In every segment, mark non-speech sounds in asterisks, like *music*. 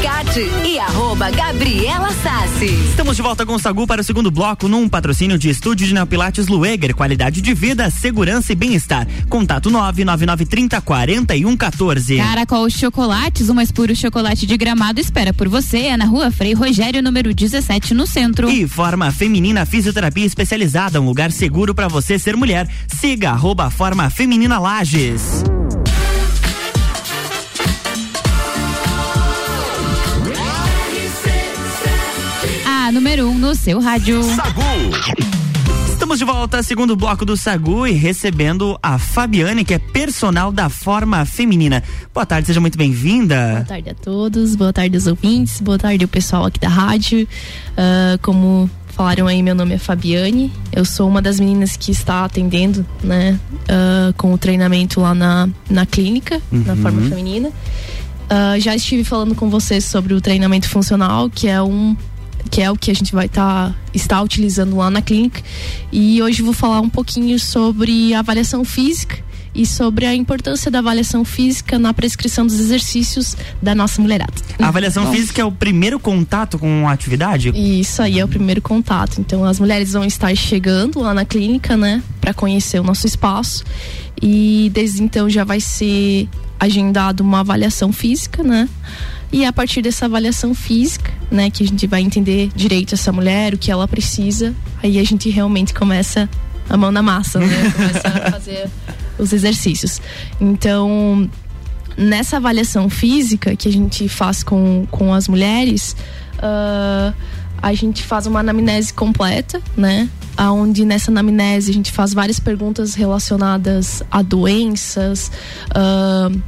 Alicate e arroba Gabriela Sassi. Estamos de volta com o Sagu para o segundo bloco num patrocínio de estúdio de Neopilates Lueger, qualidade de vida, segurança e bem-estar. Contato 99930 4114. Caracol Chocolates, o mais puro chocolate de gramado espera por você. É na rua Frei Rogério, número 17, no centro. E Forma Feminina Fisioterapia Especializada, um lugar seguro para você ser mulher. Siga arroba Forma Feminina Lages. No seu rádio. Sagu. Estamos de volta, segundo bloco do Sagu e recebendo a Fabiane, que é personal da forma feminina. Boa tarde, seja muito bem-vinda. Boa tarde a todos, boa tarde aos ouvintes, boa tarde ao pessoal aqui da rádio. Uh, como falaram aí, meu nome é Fabiane. Eu sou uma das meninas que está atendendo, né, uh, com o treinamento lá na, na clínica, uhum. na forma feminina. Uh, já estive falando com vocês sobre o treinamento funcional, que é um que é o que a gente vai tá, estar utilizando lá na clínica. E hoje vou falar um pouquinho sobre avaliação física e sobre a importância da avaliação física na prescrição dos exercícios da nossa mulherada. A avaliação Bom, física é o primeiro contato com a atividade? Isso aí é o primeiro contato. Então as mulheres vão estar chegando lá na clínica, né, para conhecer o nosso espaço e desde então já vai ser agendado uma avaliação física, né? E a partir dessa avaliação física, né, que a gente vai entender direito essa mulher, o que ela precisa, aí a gente realmente começa a mão na massa, né? *laughs* Começa a fazer os exercícios. Então, nessa avaliação física que a gente faz com, com as mulheres, uh, a gente faz uma anamnese completa, né? Onde nessa anamnese a gente faz várias perguntas relacionadas a doenças, uh,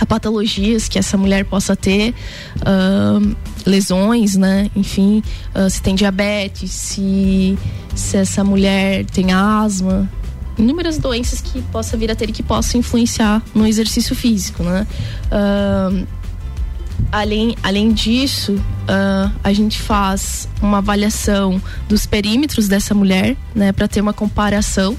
a patologias que essa mulher possa ter, uh, lesões, né? Enfim, uh, se tem diabetes, se, se essa mulher tem asma, inúmeras doenças que possa vir a ter e que possam influenciar no exercício físico, né? Uh, além, além disso, uh, a gente faz uma avaliação dos perímetros dessa mulher, né, para ter uma comparação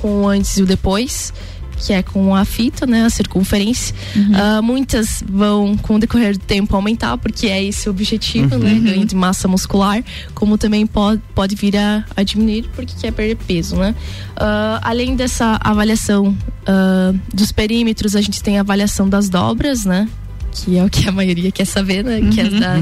com o antes e o depois que é com a fita, né, a circunferência. Uhum. Uh, muitas vão, com o decorrer do tempo, aumentar, porque é esse o objetivo, né, uhum. né, ganho de massa muscular, como também pode, pode vir a, a diminuir, porque quer perder peso, né. Uh, além dessa avaliação uh, dos perímetros, a gente tem a avaliação das dobras, né, que é o que a maioria quer saber, né? Que é uhum. da,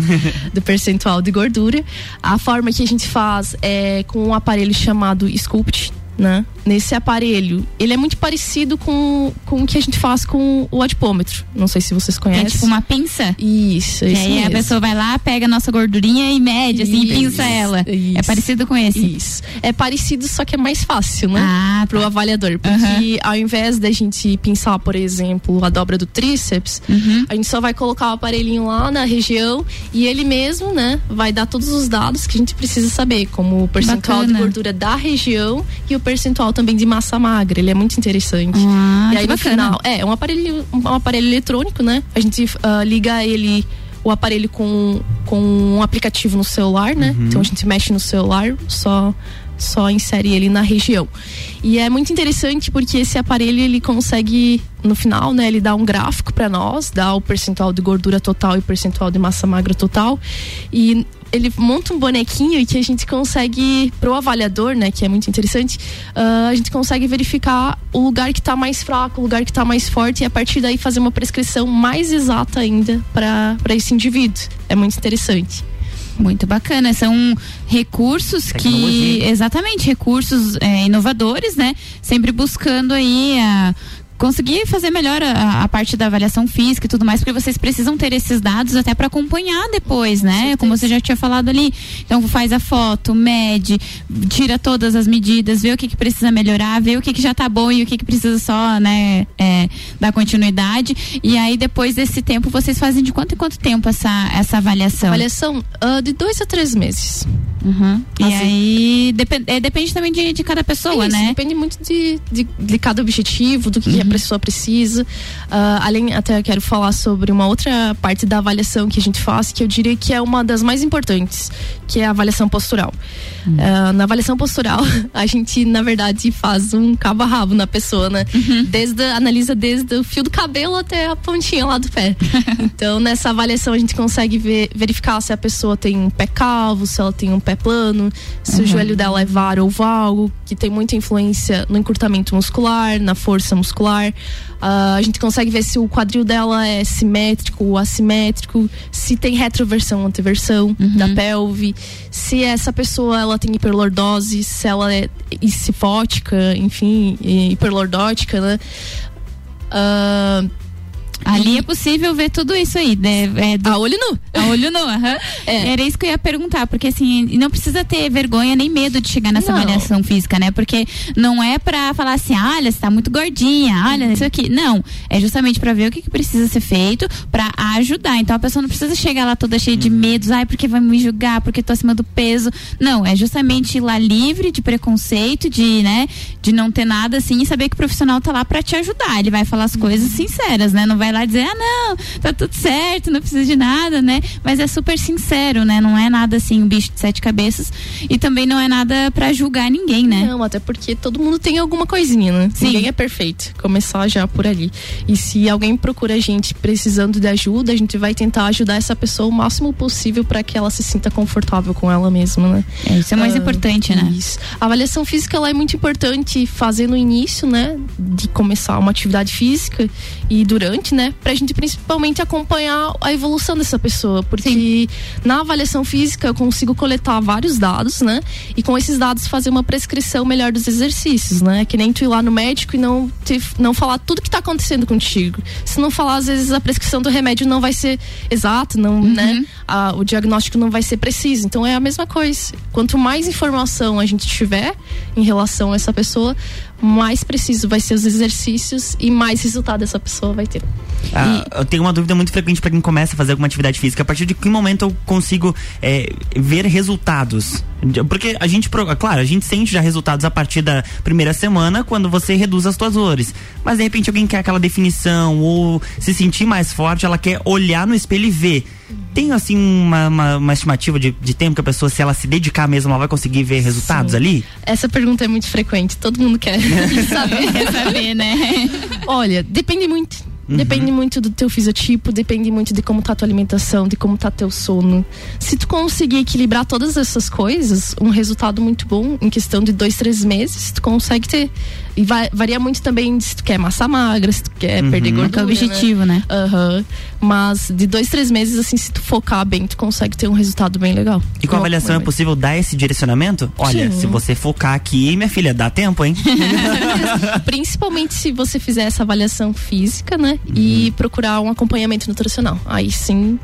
do percentual de gordura. A forma que a gente faz é com um aparelho chamado Sculpt, né? Nesse aparelho, ele é muito parecido com, com o que a gente faz com o adipômetro. Não sei se vocês conhecem. É tipo uma pinça? Isso, isso. E aí mesmo. a pessoa vai lá, pega a nossa gordurinha e mede, assim, isso, e pinça ela. É isso, é parecido com esse? Isso. É parecido, só que é mais fácil, né? Ah, tá. Pro avaliador. Porque uhum. ao invés da gente pinçar, por exemplo, a dobra do tríceps, uhum. a gente só vai colocar o aparelhinho lá na região e ele mesmo, né, vai dar todos os dados que a gente precisa saber, como o percentual Bacana. de gordura da região e o percentual também de massa magra. Ele é muito interessante. Ah, e aí no bacana. final, é, é um aparelho, um aparelho eletrônico, né? A gente uh, liga ele o aparelho com, com um aplicativo no celular, né? Uhum. Então a gente mexe no celular, só só insere ele na região. E é muito interessante porque esse aparelho ele consegue no final, né, ele dá um gráfico para nós, dá o percentual de gordura total e o percentual de massa magra total. E ele monta um bonequinho que a gente consegue, pro avaliador, né, que é muito interessante, uh, a gente consegue verificar o lugar que está mais fraco, o lugar que está mais forte e a partir daí fazer uma prescrição mais exata ainda para esse indivíduo. É muito interessante. Muito bacana. São recursos Tecnologia. que. Exatamente, recursos é, inovadores, né? Sempre buscando aí a conseguir fazer melhor a, a, parte da avaliação física e tudo mais, porque vocês precisam ter esses dados até para acompanhar depois, né? Como você já tinha falado ali. Então faz a foto, mede, tira todas as medidas, vê o que, que precisa melhorar, vê o que, que já tá bom e o que, que precisa só, né, é, dar continuidade. E aí depois desse tempo vocês fazem de quanto em quanto tempo essa, essa avaliação? Avaliação uh, de dois a três meses. Uhum. E assim. aí depend, é, depende também de, de cada pessoa, Isso, né? Depende muito de, de, de, cada objetivo, do que, uhum. Pessoa precisa. Uh, além, até quero falar sobre uma outra parte da avaliação que a gente faz, que eu diria que é uma das mais importantes, que é a avaliação postural. Uhum. Uh, na avaliação postural, *laughs* a gente, na verdade, faz um cabo a rabo na pessoa, né? Uhum. Desde, analisa desde o fio do cabelo até a pontinha lá do pé. *laughs* então, nessa avaliação, a gente consegue ver, verificar se a pessoa tem um pé calvo, se ela tem um pé plano, se uhum. o joelho dela é var ou valgo, que tem muita influência no encurtamento muscular, na força muscular. Uh, a gente consegue ver se o quadril dela é simétrico ou assimétrico, se tem retroversão ou anteversão uhum. da pelve, se essa pessoa ela tem hiperlordose, se ela é cifótica, enfim, hiperlordótica, né? Uh, Ali é possível ver tudo isso aí, né? É do... A olho nu. A olho nu, aham. É. Era isso que eu ia perguntar, porque assim, não precisa ter vergonha nem medo de chegar nessa não. avaliação física, né? Porque não é pra falar assim, olha, você tá muito gordinha, olha, isso aqui. Não, é justamente pra ver o que, que precisa ser feito pra ajudar. Então a pessoa não precisa chegar lá toda cheia de uhum. medos, ai, porque vai me julgar, porque tô acima do peso. Não, é justamente ir lá livre de preconceito, de, né, de não ter nada assim e saber que o profissional tá lá pra te ajudar. Ele vai falar as coisas uhum. sinceras, né? Não vai lá dizer, ah, não, tá tudo certo, não precisa de nada, né? Mas é super sincero, né? Não é nada assim, um bicho de sete cabeças. E também não é nada para julgar ninguém, né? Não, até porque todo mundo tem alguma coisinha, né? Sim. Ninguém é perfeito. Começar já por ali. E se alguém procura a gente precisando de ajuda, a gente vai tentar ajudar essa pessoa o máximo possível para que ela se sinta confortável com ela mesma, né? É, isso é mais uh, importante, né? Isso. A avaliação física ela é muito importante fazer no início, né? De começar uma atividade física e durante, né? Pra gente principalmente acompanhar a evolução dessa pessoa. Porque Sim. na avaliação física eu consigo coletar vários dados, né? E com esses dados fazer uma prescrição melhor dos exercícios, né? Que nem tu ir lá no médico e não, te, não falar tudo que tá acontecendo contigo. Se não falar, às vezes a prescrição do remédio não vai ser exato, não, uhum. né? O diagnóstico não vai ser preciso. Então é a mesma coisa. Quanto mais informação a gente tiver em relação a essa pessoa, mais preciso vai ser os exercícios e mais resultado essa pessoa vai ter. Ah, e... Eu tenho uma dúvida muito frequente para quem começa a fazer alguma atividade física. A partir de que momento eu consigo é, ver resultados? Porque a gente, claro, a gente sente já resultados a partir da primeira semana quando você reduz as suas dores. Mas de repente alguém quer aquela definição ou se sentir mais forte, ela quer olhar no espelho e ver tem assim uma, uma, uma estimativa de, de, tempo que a pessoa, se ela se dedicar mesmo, ela vai conseguir ver resultados Sim. ali? Essa pergunta é muito frequente, todo mundo quer *laughs* saber, quer *laughs* saber, né? Olha, depende muito. Uhum. Depende muito do teu fisiotipo, depende muito de como tá a tua alimentação, de como tá teu sono. Se tu conseguir equilibrar todas essas coisas, um resultado muito bom em questão de dois, três meses, tu consegue ter e vai, varia muito também se tu quer massa magra, se tu quer uhum. perder gordura. É o objetivo, né? Aham. Uhum. Mas de dois, três meses, assim, se tu focar bem, tu consegue ter um resultado bem legal. E com a avaliação é possível dar esse direcionamento? Olha, Sim. se você focar aqui, minha filha, dá tempo, hein? *laughs* Principalmente se você fizer essa avaliação física, né? E procurar um acompanhamento nutricional. Aí sim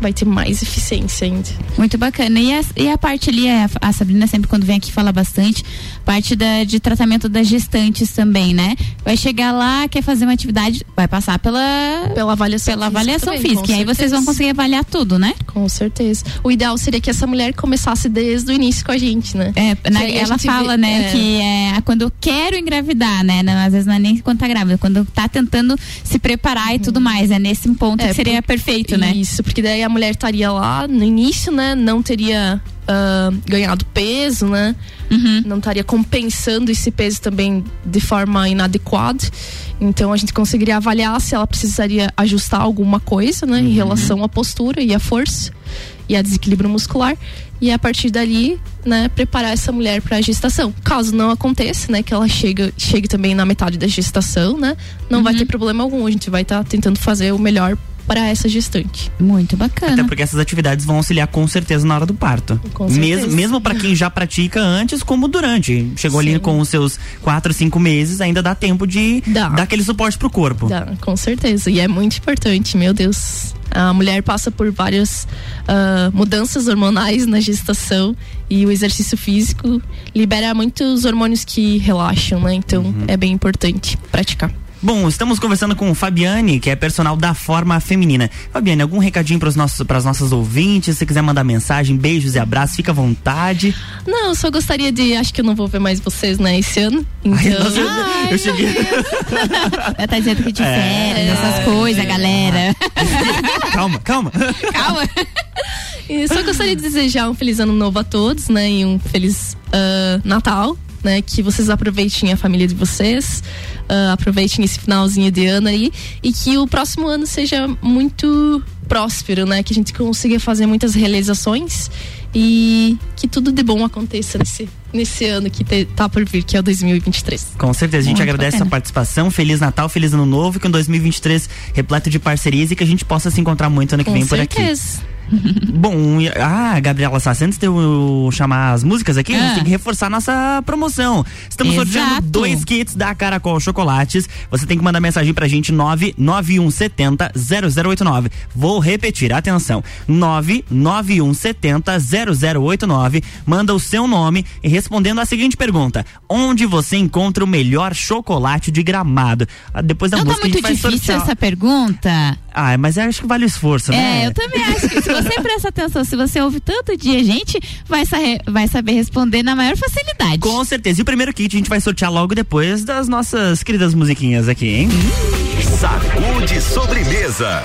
vai ter mais eficiência ainda. Muito bacana. E a, e a parte ali, a, a, Sabrina sempre quando vem aqui fala bastante, parte da, de tratamento das gestantes também, né? Vai chegar lá, quer fazer uma atividade, vai passar pela, pela avaliação pela física. Avaliação também, física. E aí vocês vão conseguir avaliar tudo, né? Com certeza. O ideal seria que essa mulher começasse desde o início com a gente, né? É, na, ela fala, vê, né, é... que é quando eu quero engravidar, né? Não, às vezes não é nem quando tá grávida, quando tá tentando se preparar uhum. e tudo mais. É nesse ponto é, que seria por, perfeito, né? Isso, porque daí a mulher estaria lá no início, né? Não teria uh, ganhado peso, né? Uhum. Não estaria compensando esse peso também de forma inadequada. Então a gente conseguiria avaliar se ela precisaria ajustar alguma coisa, né? Uhum. Em relação à postura e à força e a desequilíbrio muscular e a partir dali, né, preparar essa mulher para a gestação. Caso não aconteça, né, que ela chega, chegue também na metade da gestação, né, não uhum. vai ter problema algum. A gente vai estar tá tentando fazer o melhor para essa gestante. Muito bacana. Até porque essas atividades vão auxiliar com certeza na hora do parto. Com certeza. Mesmo, mesmo para quem já pratica antes, como durante. Chegou Sim. ali com os seus quatro, cinco meses, ainda dá tempo de dá. dar aquele suporte pro corpo. Dá, com certeza. E é muito importante, meu Deus. A mulher passa por várias uh, mudanças hormonais na gestação e o exercício físico libera muitos hormônios que relaxam, né? Então uhum. é bem importante praticar. Bom, estamos conversando com Fabiane, que é personal da Forma Feminina. Fabiane, algum recadinho para as nossas ouvintes? Se quiser mandar mensagem, beijos e abraços, fica à vontade. Não, só gostaria de. Acho que eu não vou ver mais vocês, né, esse ano. Então. Ai, nossa, Ai, eu cheguei. *laughs* Ela tá dizendo que de é, férias, essas coisas, galera. *laughs* calma, calma. Calma. E só gostaria de desejar um feliz ano novo a todos, né? E um feliz uh, Natal né? Que vocês aproveitem a família de vocês, uh, aproveitem esse finalzinho de ano aí e que o próximo ano seja muito próspero, né? Que a gente consiga fazer muitas realizações e que tudo de bom aconteça nesse, nesse ano que te, tá por vir, que é o 2023. Com certeza, a gente Muito agradece bacana. a participação. Feliz Natal, feliz Ano Novo, que um 2023 repleto de parcerias e que a gente possa se encontrar muito ano que Com vem certeza. por aqui. *laughs* Bom, ah, Gabriela Sassi, antes de eu chamar as músicas aqui, ah. a gente ah. tem que reforçar nossa promoção. Estamos Exato. sorteando dois kits da Caracol Chocolates. Você tem que mandar mensagem pra gente 99170 0089. Vou repetir, atenção. 99170 0089. Manda o seu nome e respondendo a seguinte pergunta: Onde você encontra o melhor chocolate de gramado? Ah, depois da Não tá música tá muito difícil sortear. essa pergunta. Ah, mas acho que vale o esforço, né? É, eu também acho que *laughs* você presta atenção, se você ouve tanto dia, gente vai, vai saber responder na maior facilidade. Com certeza. E o primeiro kit a gente vai sortear logo depois das nossas queridas musiquinhas aqui, hein? Sacude sobremesa.